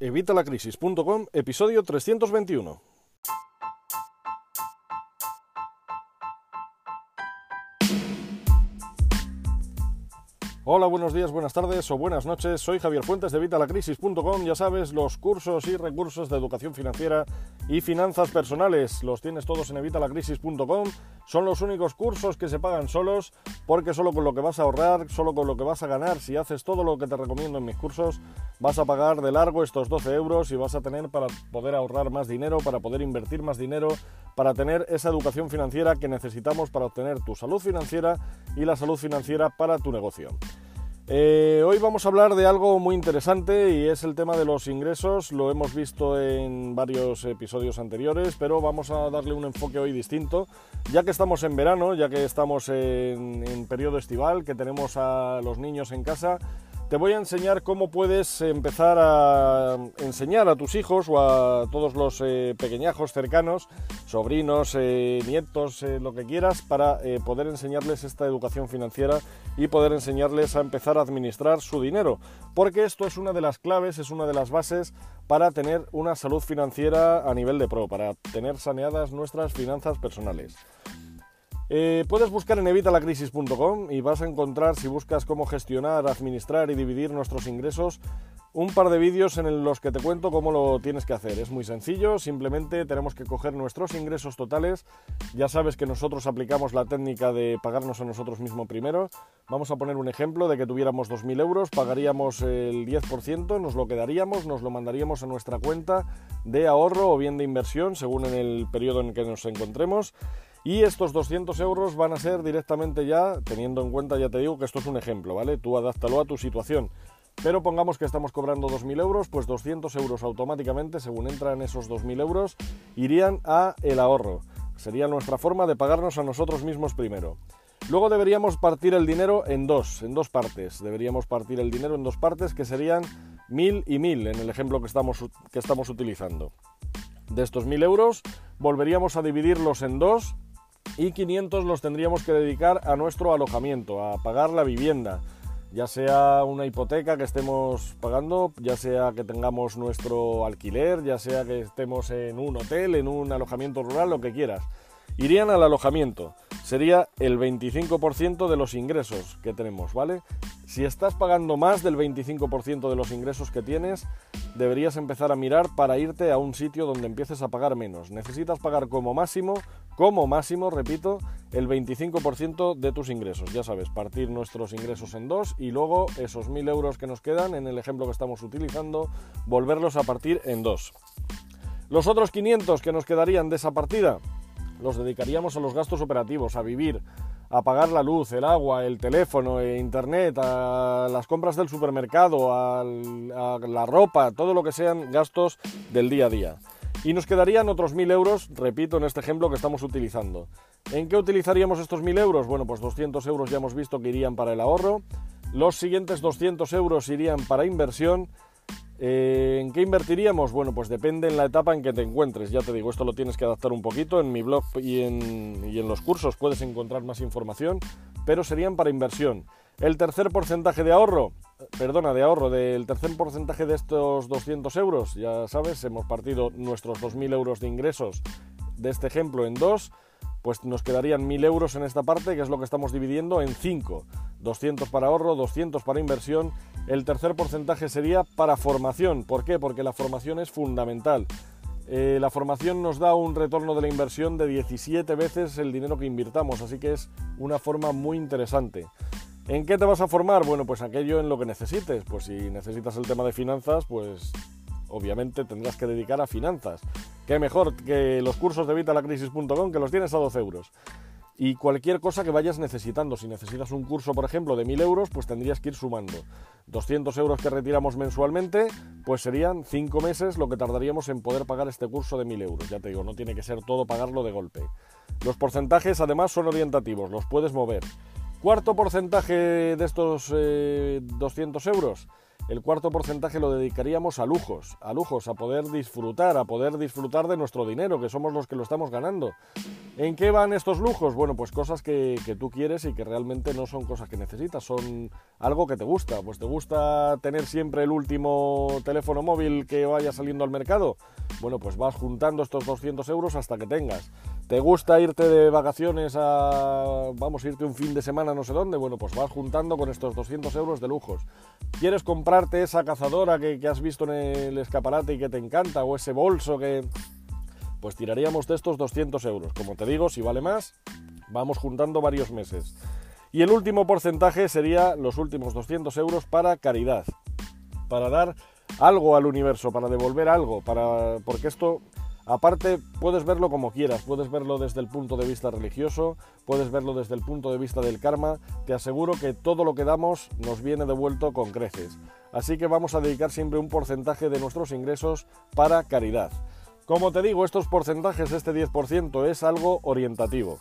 Evitalacrisis.com, episodio 321. Hola, buenos días, buenas tardes o buenas noches. Soy Javier Fuentes de Vitalacrisis.com. Ya sabes, los cursos y recursos de educación financiera y finanzas personales los tienes todos en Evitalacrisis.com. Son los únicos cursos que se pagan solos porque solo con lo que vas a ahorrar, solo con lo que vas a ganar, si haces todo lo que te recomiendo en mis cursos, vas a pagar de largo estos 12 euros y vas a tener para poder ahorrar más dinero, para poder invertir más dinero, para tener esa educación financiera que necesitamos para obtener tu salud financiera y la salud financiera para tu negocio. Eh, hoy vamos a hablar de algo muy interesante y es el tema de los ingresos. Lo hemos visto en varios episodios anteriores, pero vamos a darle un enfoque hoy distinto. Ya que estamos en verano, ya que estamos en, en periodo estival, que tenemos a los niños en casa, te voy a enseñar cómo puedes empezar a enseñar a tus hijos o a todos los eh, pequeñajos cercanos, sobrinos, eh, nietos, eh, lo que quieras, para poder enseñarles esta educación financiera y poder enseñarles a empezar a administrar su dinero. Porque esto es una de las claves, es una de las bases para tener una salud financiera a nivel de pro, para tener saneadas nuestras finanzas personales. Eh, puedes buscar en evitalacrisis.com y vas a encontrar, si buscas cómo gestionar, administrar y dividir nuestros ingresos, un par de vídeos en los que te cuento cómo lo tienes que hacer. Es muy sencillo, simplemente tenemos que coger nuestros ingresos totales. Ya sabes que nosotros aplicamos la técnica de pagarnos a nosotros mismos primero. Vamos a poner un ejemplo de que tuviéramos 2.000 euros, pagaríamos el 10%, nos lo quedaríamos, nos lo mandaríamos a nuestra cuenta de ahorro o bien de inversión, según en el periodo en que nos encontremos. Y estos 200 euros van a ser directamente ya, teniendo en cuenta, ya te digo que esto es un ejemplo, ¿vale? Tú adáptalo a tu situación. Pero pongamos que estamos cobrando 2.000 euros, pues 200 euros automáticamente, según entran esos 2.000 euros, irían a el ahorro. Sería nuestra forma de pagarnos a nosotros mismos primero. Luego deberíamos partir el dinero en dos, en dos partes. Deberíamos partir el dinero en dos partes que serían 1.000 y 1.000 en el ejemplo que estamos, que estamos utilizando. De estos 1.000 euros volveríamos a dividirlos en dos y 500 los tendríamos que dedicar a nuestro alojamiento, a pagar la vivienda, ya sea una hipoteca que estemos pagando, ya sea que tengamos nuestro alquiler, ya sea que estemos en un hotel, en un alojamiento rural, lo que quieras. Irían al alojamiento, sería el 25% de los ingresos que tenemos, ¿vale? Si estás pagando más del 25% de los ingresos que tienes, deberías empezar a mirar para irte a un sitio donde empieces a pagar menos. Necesitas pagar como máximo, como máximo, repito, el 25% de tus ingresos. Ya sabes, partir nuestros ingresos en dos y luego esos 1.000 euros que nos quedan, en el ejemplo que estamos utilizando, volverlos a partir en dos. Los otros 500 que nos quedarían de esa partida, los dedicaríamos a los gastos operativos, a vivir, a pagar la luz, el agua, el teléfono, e internet, a las compras del supermercado, a la ropa, todo lo que sean gastos del día a día. Y nos quedarían otros 1.000 euros, repito, en este ejemplo que estamos utilizando. ¿En qué utilizaríamos estos 1.000 euros? Bueno, pues 200 euros ya hemos visto que irían para el ahorro. Los siguientes 200 euros irían para inversión eh, ¿En qué invertiríamos? Bueno, pues depende en la etapa en que te encuentres. Ya te digo, esto lo tienes que adaptar un poquito. En mi blog y en, los cursos puedes encontrar más información, pero serían para inversión. El tercer porcentaje de ahorro, perdona, de ahorro, del tercer porcentaje de estos 200 euros, ya sabes, hemos partido nuestros 2.000 euros de ingresos de este ejemplo en dos, pues nos quedarían 1.000 euros en esta parte, que es lo que estamos dividiendo en 5. 200 para ahorro, 200 para inversión el tercer porcentaje sería para formación. ¿Por qué? Porque la formación es fundamental. Eh, la formación nos da un retorno de la inversión de 17 veces el dinero que invirtamos, así que es una forma muy interesante. ¿En qué te vas a formar? Bueno, pues aquello en lo que necesites. Pues si necesitas el tema de finanzas, pues obviamente tendrás que dedicar a finanzas. Qué mejor que los cursos de vitalacrisis.com que los tienes a 12 euros y cualquier cosa que vayas necesitando. Si necesitas un curso, por ejemplo, de 1000 euros, pues tendrías que ir sumando. 200 euros que retiramos mensualmente, pues serían 5 meses lo que tardaríamos en poder pagar este curso de 1000 euros. Ya te digo, no tiene que ser todo pagarlo de golpe. Los porcentajes además son orientativos, los puedes mover. Cuarto porcentaje de estos 200 eh, euros. El cuarto porcentaje lo dedicaríamos a lujos, a lujos, a poder disfrutar, a poder disfrutar de nuestro dinero, que somos los que lo estamos ganando. ¿En qué van estos lujos? Bueno, pues cosas que, tú quieres y que realmente no son cosas que necesitas, son algo que te gusta. Pues te gusta tener siempre el último teléfono móvil que vaya saliendo al mercado. Bueno, pues vas juntando estos 200 euros hasta que tengas. ¿Te gusta irte de vacaciones a, vamos, a irte un fin de semana no sé dónde? Bueno, pues vas juntando con estos 200 euros de lujos. ¿Quieres comprarte esa cazadora que, has visto en el escaparate y que te encanta? ¿O ese bolso que, pues tiraríamos de estos 200 euros. Como te digo, si vale más, vamos juntando varios meses. Y el último porcentaje sería los últimos 200 euros para caridad, para dar algo al universo, para devolver algo, para porque esto aparte puedes verlo como quieras, puedes verlo desde el punto de vista religioso, puedes verlo desde el punto de vista del karma, te aseguro que todo lo que damos nos viene devuelto con creces. Así que vamos a dedicar siempre un porcentaje de nuestros ingresos para caridad. Como te digo, estos porcentajes, este 10%, es algo orientativo.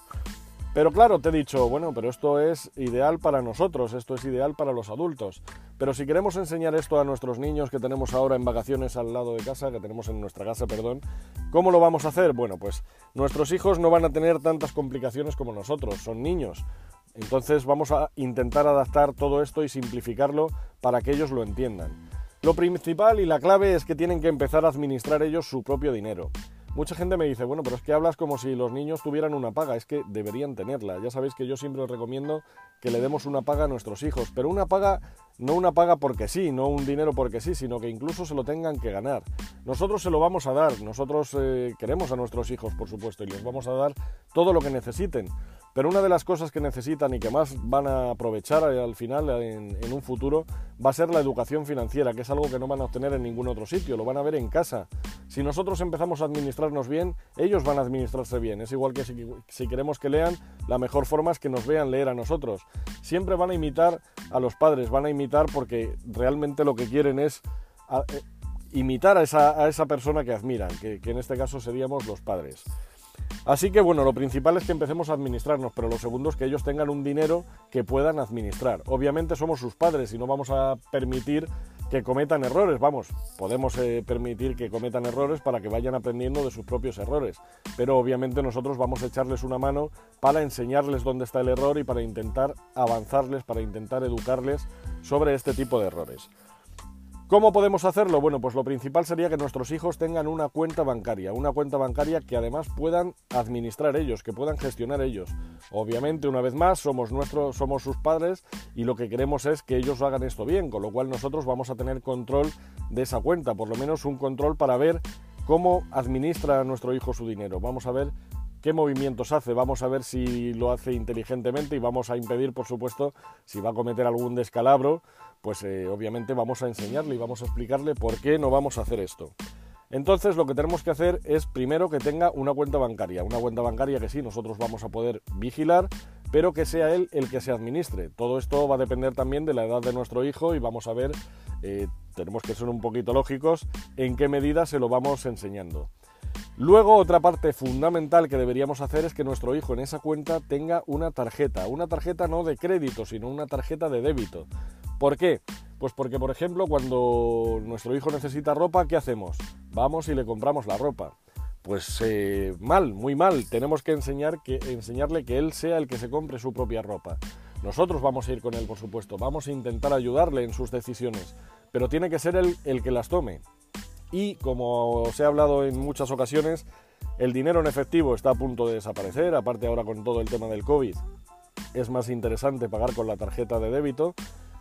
Pero claro, te he dicho, bueno, pero esto es ideal para nosotros, esto es ideal para los adultos. Pero si queremos enseñar esto a nuestros niños que tenemos ahora en vacaciones al lado de casa, que tenemos en nuestra casa, perdón, ¿cómo lo vamos a hacer? Bueno, pues nuestros hijos no van a tener tantas complicaciones como nosotros, son niños. Entonces vamos a intentar adaptar todo esto y simplificarlo para que ellos lo entiendan. Lo principal y la clave es que tienen que empezar a administrar ellos su propio dinero. Mucha gente me dice, bueno, pero es que hablas como si los niños tuvieran una paga, es que deberían tenerla. Ya sabéis que yo siempre os recomiendo que le demos una paga a nuestros hijos, pero una paga, no una paga porque sí, no un dinero porque sí, sino que incluso se lo tengan que ganar. Nosotros se lo vamos a dar, nosotros eh, queremos a nuestros hijos, por supuesto, y les vamos a dar todo lo que necesiten. Pero una de las cosas que necesitan y que más van a aprovechar al final en, un futuro va a ser la educación financiera, que es algo que no van a obtener en ningún otro sitio, lo van a ver en casa. Si nosotros empezamos a administrarnos bien, ellos van a administrarse bien. Es igual que si, queremos que lean, la mejor forma es que nos vean leer a nosotros. Siempre van a imitar a los padres, van a imitar porque realmente lo que quieren es... Eh, imitar a esa, persona que admiran, que en este caso seríamos los padres. Así que bueno, lo principal es que empecemos a administrarnos, pero lo segundo es que ellos tengan un dinero que puedan administrar. Obviamente somos sus padres y no vamos a permitir que cometan errores, vamos, podemos eh, permitir que cometan errores para que vayan aprendiendo de sus propios errores, pero obviamente nosotros vamos a echarles una mano para enseñarles dónde está el error y para intentar avanzarles, para intentar educarles sobre este tipo de errores. ¿Cómo podemos hacerlo? Bueno, pues lo principal sería que nuestros hijos tengan una cuenta bancaria, una cuenta bancaria que además puedan administrar ellos, que puedan gestionar ellos. Obviamente, una vez más, somos nuestros, somos sus padres y lo que queremos es que ellos hagan esto bien, con lo cual nosotros vamos a tener control de esa cuenta, por lo menos un control para ver cómo administra nuestro hijo su dinero. Vamos a ver qué movimientos hace, vamos a ver si lo hace inteligentemente y vamos a impedir, por supuesto, si va a cometer algún descalabro pues eh, obviamente vamos a enseñarle y vamos a explicarle por qué no vamos a hacer esto. Entonces lo que tenemos que hacer es primero que tenga una cuenta bancaria, una cuenta bancaria que sí, nosotros vamos a poder vigilar, pero que sea él el que se administre. Todo esto va a depender también de la edad de nuestro hijo y vamos a ver, eh, tenemos que ser un poquito lógicos, en qué medida se lo vamos enseñando. Luego, otra parte fundamental que deberíamos hacer es que nuestro hijo en esa cuenta tenga una tarjeta. Una tarjeta no de crédito, sino una tarjeta de débito. ¿Por qué? Pues porque, por ejemplo, cuando nuestro hijo necesita ropa, ¿qué hacemos? Vamos y le compramos la ropa. Pues eh, mal, muy mal. Tenemos que, enseñar que enseñarle que él sea el que se compre su propia ropa. Nosotros vamos a ir con él, por supuesto. Vamos a intentar ayudarle en sus decisiones. Pero tiene que ser él el que las tome. Y como os he hablado en muchas ocasiones, el dinero en efectivo está a punto de desaparecer. Aparte ahora con todo el tema del COVID, es más interesante pagar con la tarjeta de débito.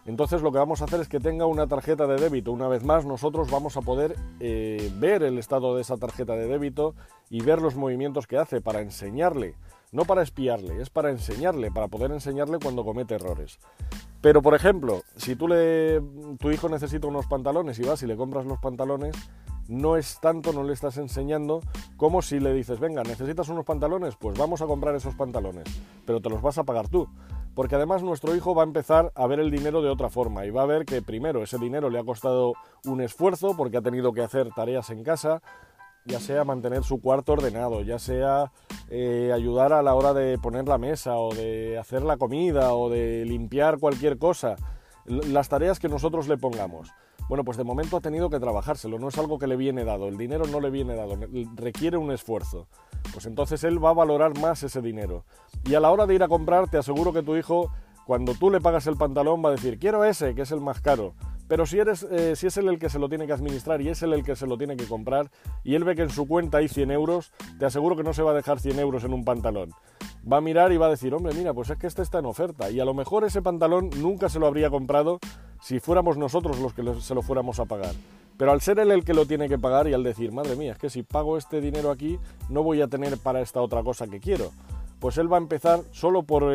Entonces lo que vamos a hacer es que tenga una tarjeta de débito. Una vez más nosotros vamos a poder eh, ver el estado de esa tarjeta de débito y ver los movimientos que hace para enseñarle, no para espiarle, es para enseñarle, para poder enseñarle cuando comete errores. Pero por ejemplo, si tú le, tu hijo necesita unos pantalones y vas y le compras los pantalones, no es tanto, no le estás enseñando como si le dices, venga, necesitas unos pantalones, pues vamos a comprar esos pantalones, pero te los vas a pagar tú porque además nuestro hijo va a empezar a ver el dinero de otra forma y va a ver que primero ese dinero le ha costado un esfuerzo porque ha tenido que hacer tareas en casa, ya sea mantener su cuarto ordenado, ya sea eh, ayudar a la hora de poner la mesa o de hacer la comida o de limpiar cualquier cosa, las tareas que nosotros le pongamos. Bueno, pues de momento ha tenido que trabajárselo, no es algo que le viene dado, el dinero no le viene dado, requiere un esfuerzo. pues entonces él va a valorar más ese dinero. Y a la hora de ir a comprar, te aseguro que tu hijo, cuando tú le pagas el pantalón, va a decir, quiero ese, que es el más caro. Pero si, eres, eh, si es él el que se lo tiene que administrar y es él el que se lo tiene que comprar y él ve que en su cuenta hay 100 euros, te aseguro que no se va a dejar 100 euros en un pantalón. Va a mirar y va a decir, hombre, mira, pues es que este está en oferta. Y a lo mejor ese pantalón nunca se lo habría comprado si fuéramos nosotros los que se lo fuéramos a pagar. Pero al ser él el que lo tiene que pagar y al decir, madre mía, es que si pago este dinero aquí no voy a tener para esta otra cosa que quiero, pues él va a empezar solo por,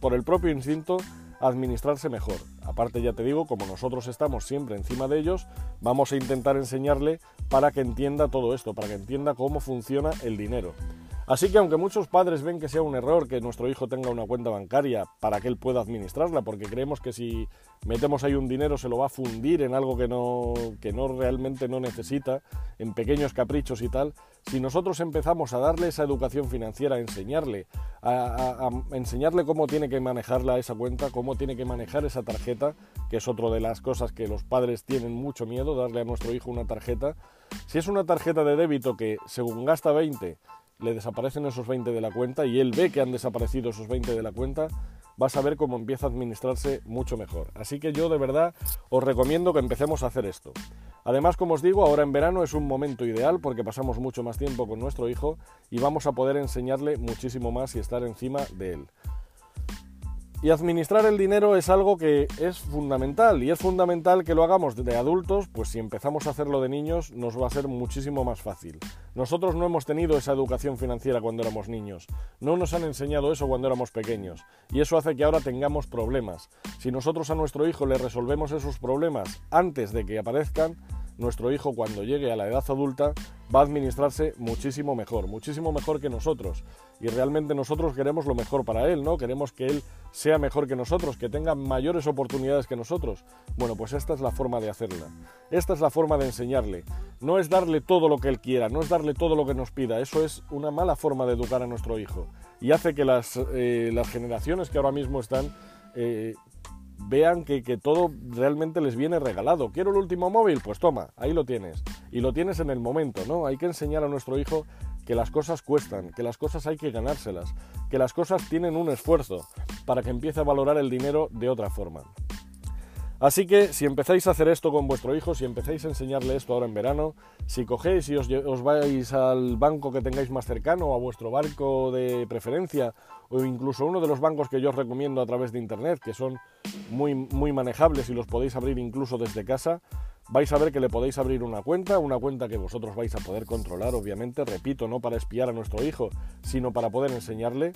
por el propio instinto a administrarse mejor. Aparte ya te digo, como nosotros estamos siempre encima de ellos, vamos a intentar enseñarle para que entienda todo esto, para que entienda cómo funciona el dinero. Así que aunque muchos padres ven que sea un error que nuestro hijo tenga una cuenta bancaria para que él pueda administrarla, porque creemos que si metemos ahí un dinero se lo va a fundir en algo que no, que no realmente no necesita, en pequeños caprichos y tal, si nosotros empezamos a darle esa educación financiera, a enseñarle, a, enseñarle cómo tiene que manejarla esa cuenta, cómo tiene que manejar esa tarjeta, que es otra de las cosas que los padres tienen mucho miedo, darle a nuestro hijo una tarjeta, si es una tarjeta de débito que según gasta 20, le desaparecen esos 20 de la cuenta y él ve que han desaparecido esos 20 de la cuenta, vas a ver cómo empieza a administrarse mucho mejor. Así que yo de verdad os recomiendo que empecemos a hacer esto. Además, como os digo, ahora en verano es un momento ideal porque pasamos mucho más tiempo con nuestro hijo y vamos a poder enseñarle muchísimo más y estar encima de él. Y administrar el dinero es algo que es fundamental y es fundamental que lo hagamos de adultos, pues si empezamos a hacerlo de niños nos va a ser muchísimo más fácil. Nosotros no hemos tenido esa educación financiera cuando éramos niños, no nos han enseñado eso cuando éramos pequeños y eso hace que ahora tengamos problemas. Si nosotros a nuestro hijo le resolvemos esos problemas antes de que aparezcan, nuestro hijo cuando llegue a la edad adulta va a administrarse muchísimo mejor, muchísimo mejor que nosotros. Y realmente nosotros queremos lo mejor para él, ¿no? Queremos que él sea mejor que nosotros, que tenga mayores oportunidades que nosotros. Bueno, pues esta es la forma de hacerla. Esta es la forma de enseñarle. No es darle todo lo que él quiera, no es darle todo lo que nos pida. Eso es una mala forma de educar a nuestro hijo. Y hace que las, eh, las generaciones que ahora mismo están eh, vean que, todo realmente les viene regalado. ¿Quiero el último móvil? Pues toma, ahí lo tienes. Y lo tienes en el momento, ¿no? Hay que enseñar a nuestro hijo que las cosas cuestan, que las cosas hay que ganárselas, que las cosas tienen un esfuerzo para que empiece a valorar el dinero de otra forma. Así que si empezáis a hacer esto con vuestro hijo, si empezáis a enseñarle esto ahora en verano, si cogéis y os, vais al banco que tengáis más cercano, a vuestro banco de preferencia, o incluso uno de los bancos que yo os recomiendo a través de internet, que son muy, muy manejables y los podéis abrir incluso desde casa, vais a ver que le podéis abrir una cuenta, una cuenta que vosotros vais a poder controlar, obviamente, repito, no para espiar a nuestro hijo, sino para poder enseñarle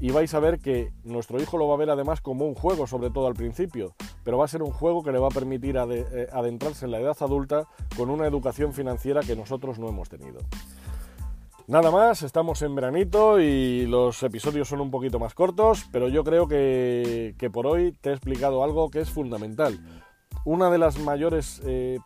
y vais a ver que nuestro hijo lo va a ver además como un juego, sobre todo al principio, pero va a ser un juego que le va a permitir eh, adentrarse en la edad adulta con una educación financiera que nosotros no hemos tenido. Nada más, estamos en veranito y los episodios son un poquito más cortos, pero yo creo que, por hoy te he explicado algo que es fundamental. Una de las mayores eh,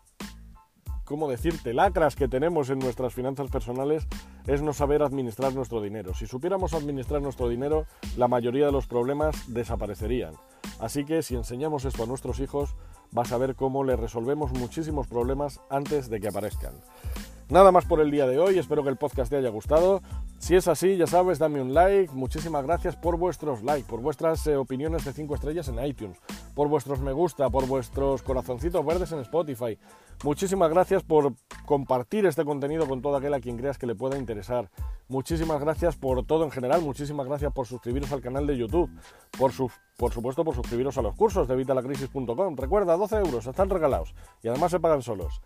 ¿cómo decirte?, lacras que tenemos en nuestras finanzas personales es no saber administrar nuestro dinero. Si supiéramos administrar nuestro dinero, la mayoría de los problemas desaparecerían. Así que si enseñamos esto a nuestros hijos, vas a ver cómo le resolvemos muchísimos problemas antes de que aparezcan. Nada más por el día de hoy, espero que el podcast te haya gustado. Si es así, ya sabes, dame un like. Muchísimas gracias por vuestros likes, por vuestras eh, opiniones de 5 estrellas en iTunes, por vuestros me gusta, por vuestros corazoncitos verdes en Spotify. Muchísimas gracias por compartir este contenido con todo aquel a quien creas que le pueda interesar. Muchísimas gracias por todo en general, muchísimas gracias por suscribiros al canal de YouTube, por, supuesto por suscribiros a los cursos de vitalacrisis.com. Recuerda, 12 euros, están regalados y además se pagan solos.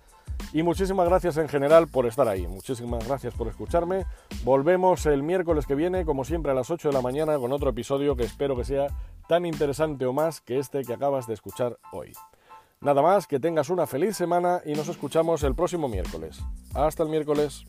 Y muchísimas gracias en general por estar ahí. Muchísimas gracias por escucharme. Volvemos el miércoles que viene, como siempre, a las 8 de la mañana con otro episodio que espero que sea tan interesante o más que este que acabas de escuchar hoy. Nada más, que tengas una feliz semana y nos escuchamos el próximo miércoles. Hasta el miércoles.